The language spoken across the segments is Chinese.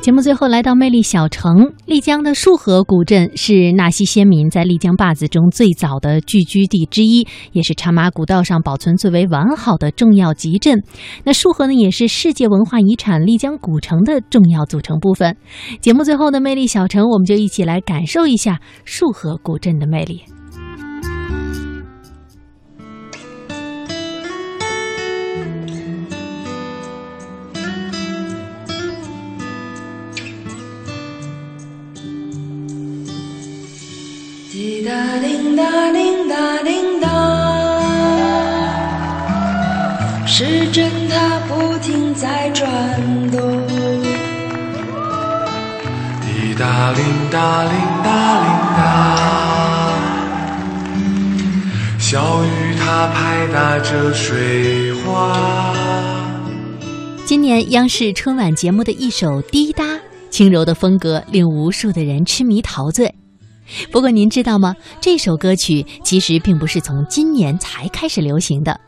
节目最后来到魅力小城丽江的束河古镇，是纳西先民在丽江坝子中最早的聚居地之一，也是茶马古道上保存最为完好的重要集镇。那束河呢，也是世界文化遗产丽江古城的重要组成部分。节目最后的魅力小城，我们就一起来感受一下束河古镇的魅力。滴答铃答铃答铃当，时针它不停在转动。滴答铃答铃答铃当，小雨它拍打着水花。今年央视春晚节目的一首《滴答》，轻柔的风格令无数的人痴迷陶醉。不过您知道吗？这首歌曲其实并不是从今年才开始流行的，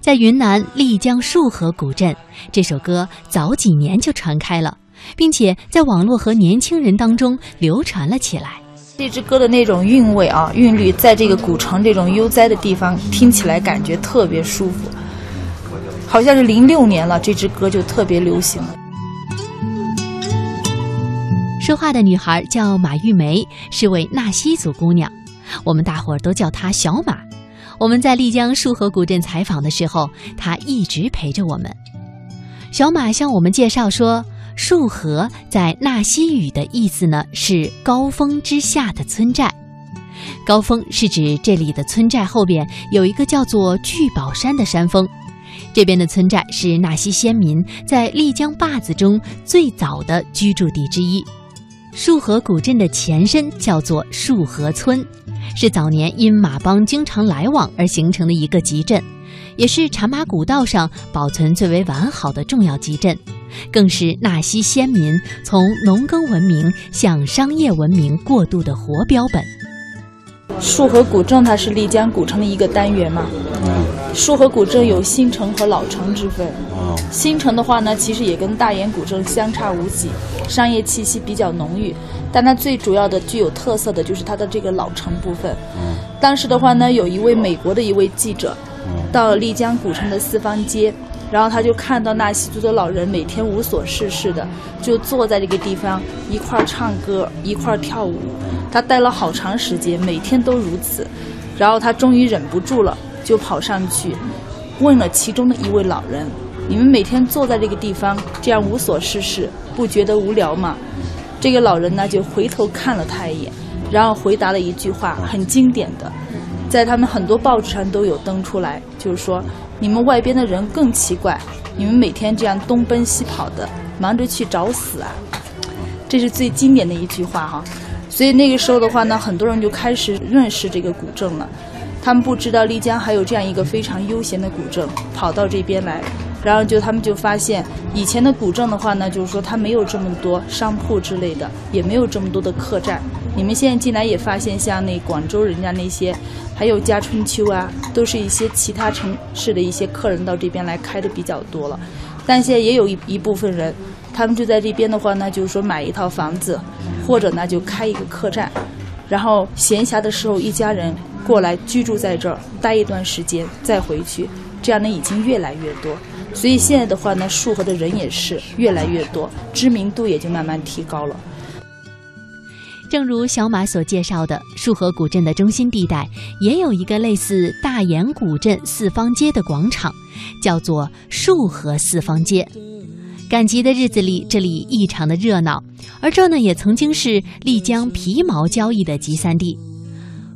在云南丽江束河古镇，这首歌早几年就传开了，并且在网络和年轻人当中流传了起来。这支歌的那种韵味啊，韵律，在这个古城这种悠哉的地方听起来感觉特别舒服，好像是零六年了，这支歌就特别流行了。说话的女孩叫马玉梅，是位纳西族姑娘，我们大伙儿都叫她小马。我们在丽江束河古镇采访的时候，她一直陪着我们。小马向我们介绍说，束河在纳西语的意思呢是高峰之下的村寨。高峰是指这里的村寨后边有一个叫做聚宝山的山峰，这边的村寨是纳西先民在丽江坝子中最早的居住地之一。束河古镇的前身叫做束河村，是早年因马帮经常来往而形成的一个集镇，也是茶马古道上保存最为完好的重要集镇，更是纳西先民从农耕文明向商业文明过渡的活标本。束河古镇它是丽江古城的一个单元嘛。束河古镇有新城和老城之分。新城的话呢，其实也跟大研古镇相差无几，商业气息比较浓郁。但它最主要的具有特色的就是它的这个老城部分。当时的话呢，有一位美国的一位记者，到丽江古城的四方街，然后他就看到纳西族的老人每天无所事事的，就坐在这个地方一块儿唱歌，一块儿跳舞。他待了好长时间，每天都如此。然后他终于忍不住了，就跑上去问了其中的一位老人：“你们每天坐在这个地方这样无所事事，不觉得无聊吗？”这个老人呢就回头看了他一眼，然后回答了一句话，很经典的，在他们很多报纸上都有登出来，就是说：“你们外边的人更奇怪，你们每天这样东奔西跑的，忙着去找死啊！”这是最经典的一句话哈。所以那个时候的话呢，很多人就开始认识这个古镇了。他们不知道丽江还有这样一个非常悠闲的古镇，跑到这边来，然后就他们就发现，以前的古镇的话呢，就是说它没有这么多商铺之类的，也没有这么多的客栈。你们现在进来也发现，像那广州人家那些，还有家春秋啊，都是一些其他城市的一些客人到这边来开的比较多了。但现在也有一一部分人，他们就在这边的话呢，就是说买一套房子，或者呢就开一个客栈，然后闲暇的时候一家人过来居住在这儿，待一段时间再回去，这样呢已经越来越多。所以现在的话呢，束河的人也是越来越多，知名度也就慢慢提高了。正如小马所介绍的，束河古镇的中心地带也有一个类似大研古镇四方街的广场，叫做束河四方街。赶集的日子里，这里异常的热闹，而这呢，也曾经是丽江皮毛交易的集散地。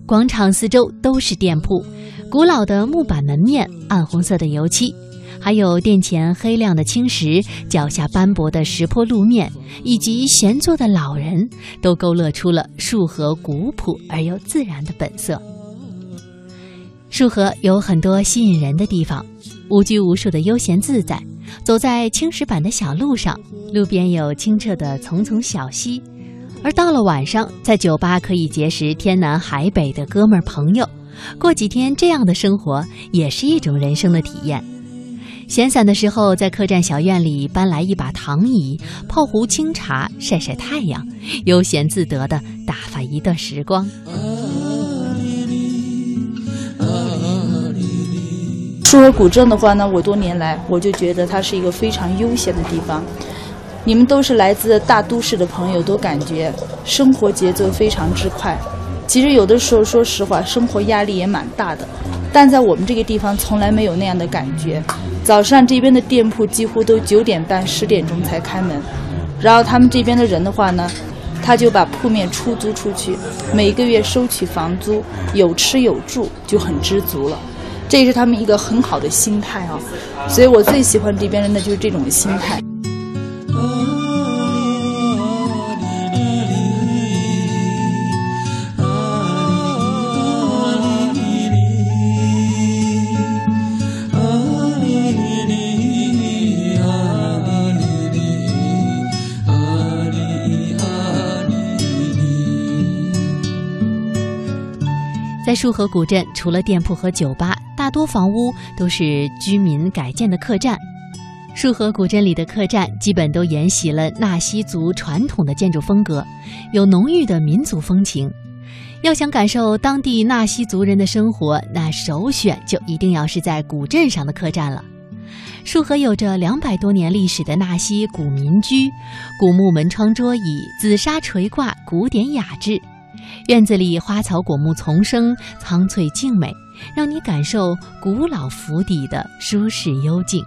广场四周都是店铺，古老的木板门面，暗红色的油漆。还有殿前黑亮的青石，脚下斑驳的石坡路面，以及闲坐的老人，都勾勒出了束河古朴而又自然的本色。束河有很多吸引人的地方，无拘无束的悠闲自在。走在青石板的小路上，路边有清澈的丛丛小溪，而到了晚上，在酒吧可以结识天南海北的哥们儿朋友。过几天这样的生活，也是一种人生的体验。闲散的时候，在客栈小院里搬来一把躺椅，泡壶清茶，晒晒太阳，悠闲自得地打发一段时光。束河古镇的话呢，我多年来我就觉得它是一个非常悠闲的地方。你们都是来自大都市的朋友，都感觉生活节奏非常之快。其实有的时候，说实话，生活压力也蛮大的。但在我们这个地方，从来没有那样的感觉。早上这边的店铺几乎都九点半、十点钟才开门，然后他们这边的人的话呢，他就把铺面出租出去，每个月收取房租，有吃有住，就很知足了。这是他们一个很好的心态啊，所以我最喜欢这边人的就是这种心态。束河古镇，除了店铺和酒吧，大多房屋都是居民改建的客栈。束河古镇里的客栈基本都沿袭了纳西族传统的建筑风格，有浓郁的民族风情。要想感受当地纳西族人的生活，那首选就一定要是在古镇上的客栈了。束河有着两百多年历史的纳西古民居，古木门窗桌椅，紫砂垂挂，古典雅致。院子里花草果木丛生，苍翠静美，让你感受古老府邸的舒适幽静。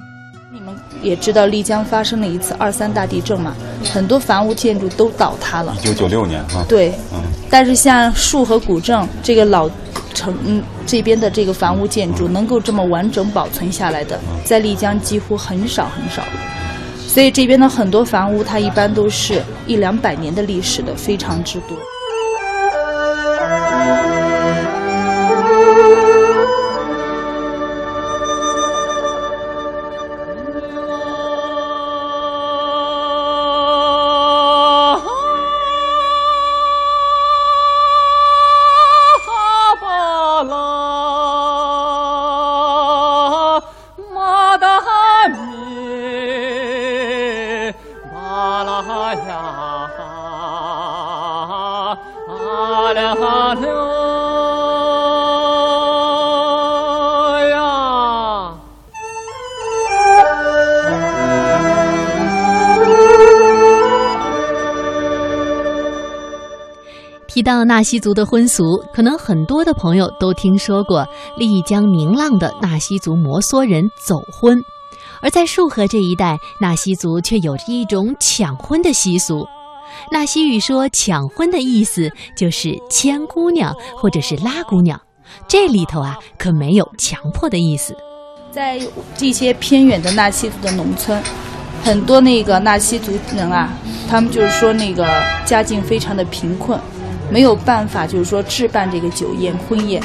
你们也知道丽江发生了一次二三大地震嘛，很多房屋建筑都倒塌了。一九九六年啊。对，嗯。但是像束河古镇这个老城嗯这边的这个房屋建筑，能够这么完整保存下来的，在丽江几乎很少很少。所以这边的很多房屋，它一般都是一两百年的历史的，非常之多。提到纳西族的婚俗，可能很多的朋友都听说过丽江名浪的纳西族摩梭人走婚，而在束河这一带，纳西族却有着一种抢婚的习俗。纳西语说抢婚的意思就是牵姑娘或者是拉姑娘，这里头啊可没有强迫的意思。在这些偏远的纳西族的农村，很多那个纳西族人啊，他们就是说那个家境非常的贫困。没有办法，就是说置办这个酒宴婚宴，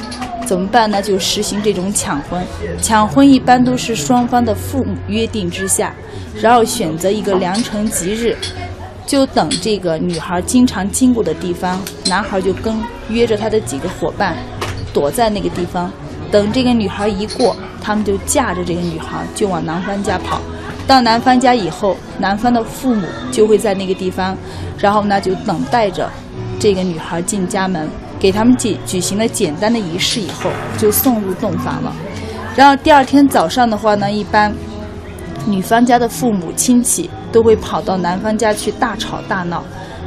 怎么办呢？就实行这种抢婚。抢婚一般都是双方的父母约定之下，然后选择一个良辰吉日，就等这个女孩经常经过的地方，男孩就跟约着他的几个伙伴，躲在那个地方，等这个女孩一过，他们就架着这个女孩就往男方家跑。到男方家以后，男方的父母就会在那个地方，然后呢就等待着。这个女孩进家门，给他们举举行了简单的仪式以后，就送入洞房了。然后第二天早上的话呢，一般女方家的父母亲戚都会跑到男方家去大吵大闹，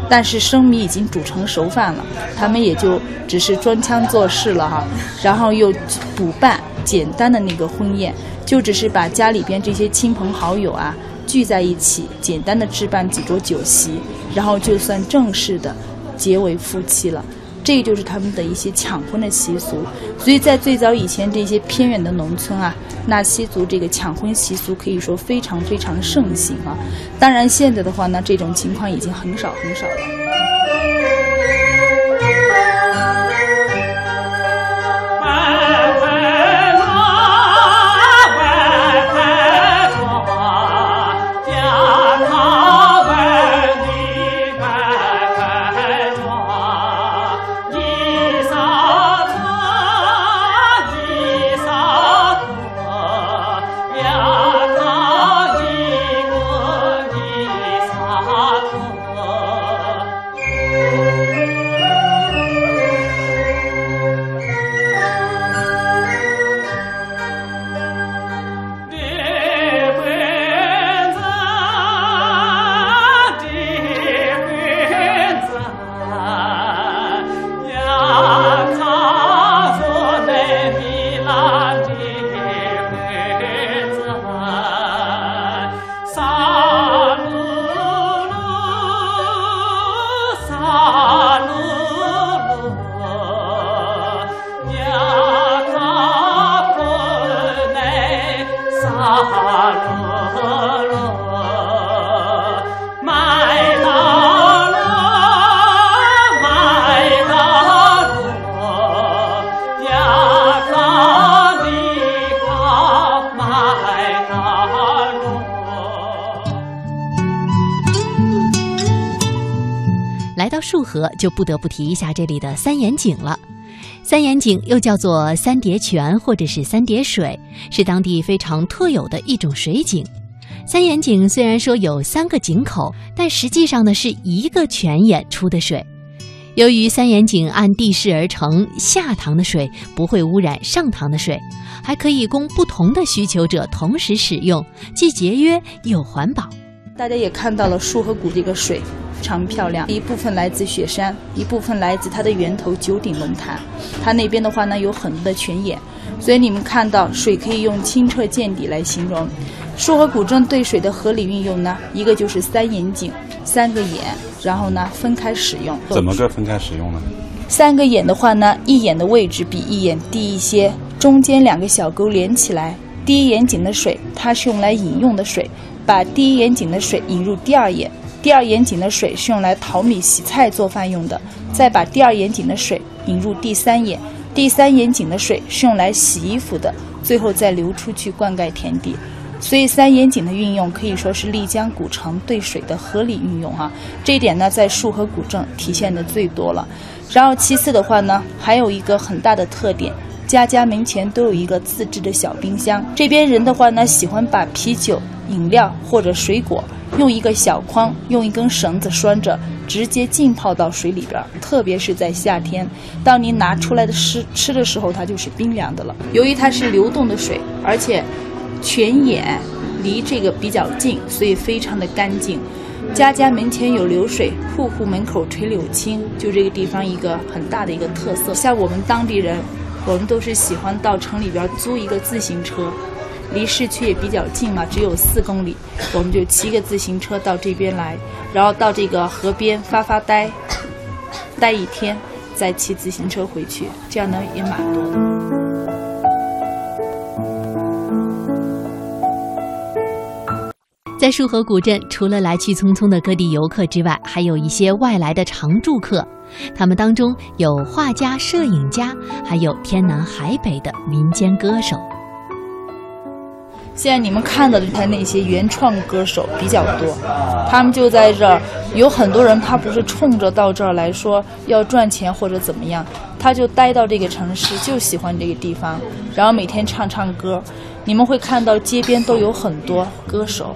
但是生米已经煮成熟饭了，他们也就只是装腔作势了哈。然后又补办简单的那个婚宴，就只是把家里边这些亲朋好友啊聚在一起，简单的置办几桌酒席，然后就算正式的。结为夫妻了，这就是他们的一些抢婚的习俗。所以在最早以前，这些偏远的农村啊，纳西族这个抢婚习俗可以说非常非常盛行啊。当然，现在的话呢，这种情况已经很少很少了。束河，就不得不提一下这里的三眼井了。三眼井又叫做三叠泉或者是三叠水，是当地非常特有的一种水井。三眼井虽然说有三个井口，但实际上呢是一个泉眼出的水。由于三眼井按地势而成，下塘的水不会污染上塘的水，还可以供不同的需求者同时使用，既节约又环保。大家也看到了束河谷这个水非常漂亮，一部分来自雪山，一部分来自它的源头九鼎龙潭。它那边的话呢有很多的泉眼，所以你们看到水可以用清澈见底来形容。束河古镇对水的合理运用呢，一个就是三眼井，三个眼，然后呢分开使用。怎么个分开使用呢？三个眼的话呢，一眼的位置比一眼低一些，中间两个小沟连起来。第一眼井的水，它是用来饮用的水。把第一眼井的水引入第二眼，第二眼井的水是用来淘米、洗菜、做饭用的。再把第二眼井的水引入第三眼，第三眼井的水是用来洗衣服的。最后再流出去灌溉田地。所以三眼井的运用可以说是丽江古城对水的合理运用啊。这一点呢，在束河古镇体现的最多了。然后其次的话呢，还有一个很大的特点，家家门前都有一个自制的小冰箱。这边人的话呢，喜欢把啤酒。饮料或者水果，用一个小筐，用一根绳子拴着，直接浸泡到水里边。特别是在夏天，当你拿出来的吃吃的时候，它就是冰凉的了。由于它是流动的水，而且泉眼离这个比较近，所以非常的干净。家家门前有流水，户户门口垂柳青，就这个地方一个很大的一个特色。像我们当地人，我们都是喜欢到城里边租一个自行车。离市区也比较近嘛，只有四公里，我们就骑个自行车到这边来，然后到这个河边发发呆，待一天，再骑自行车回去，这样呢也蛮多的。在束河古镇，除了来去匆匆的各地游客之外，还有一些外来的常住客，他们当中有画家、摄影家，还有天南海北的民间歌手。现在你们看到的他那些原创歌手比较多，他们就在这儿。有很多人他不是冲着到这儿来说要赚钱或者怎么样，他就待到这个城市，就喜欢这个地方，然后每天唱唱歌。你们会看到街边都有很多歌手，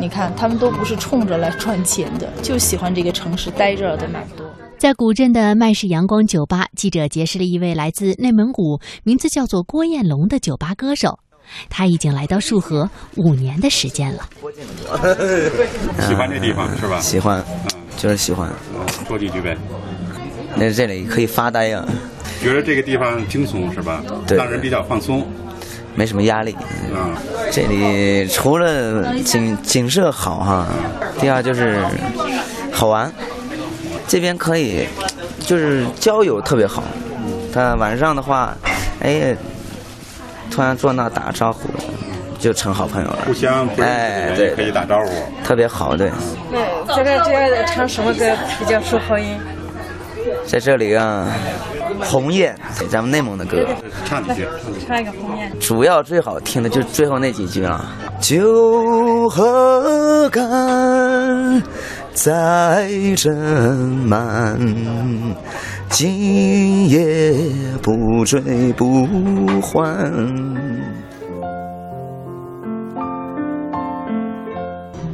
你看他们都不是冲着来赚钱的，就喜欢这个城市待着的蛮多。在古镇的麦氏阳光酒吧，记者结识了一位来自内蒙古，名字叫做郭艳龙的酒吧歌手。他已经来到束河五年的时间了。喜欢这地方是吧？喜欢，就是喜欢。说几句呗。那这里可以发呆呀。觉得这个地方轻松是吧？对。让人比较放松，没什么压力。嗯。这里除了景景色好哈，第二就是好玩。这边可以，就是交友特别好。他晚上的话，哎。突然坐那打招呼，就成好朋友了。互相哎，对，可以打招呼，特别好，对。对，在这这唱什么歌比较受欢迎？在这里啊，鸿雁，咱们内蒙的歌，唱几句，唱一个鸿雁。主要最好听的就是最后那几句了。酒喝干再斟满，今夜不醉不还。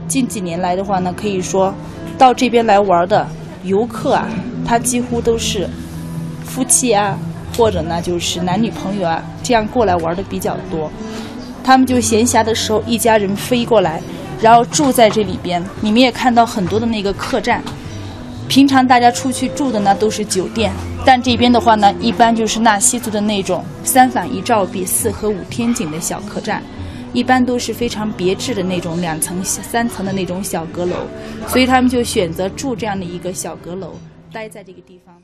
近几年来的话呢，可以说到这边来玩的游客啊，他几乎都是夫妻啊，或者呢就是男女朋友啊，这样过来玩的比较多。他们就闲暇的时候，一家人飞过来，然后住在这里边。你们也看到很多的那个客栈。平常大家出去住的呢都是酒店，但这边的话呢，一般就是纳西族的那种三坊一照壁、四合五天井的小客栈，一般都是非常别致的那种两层、三层的那种小阁楼。所以他们就选择住这样的一个小阁楼，待在这个地方。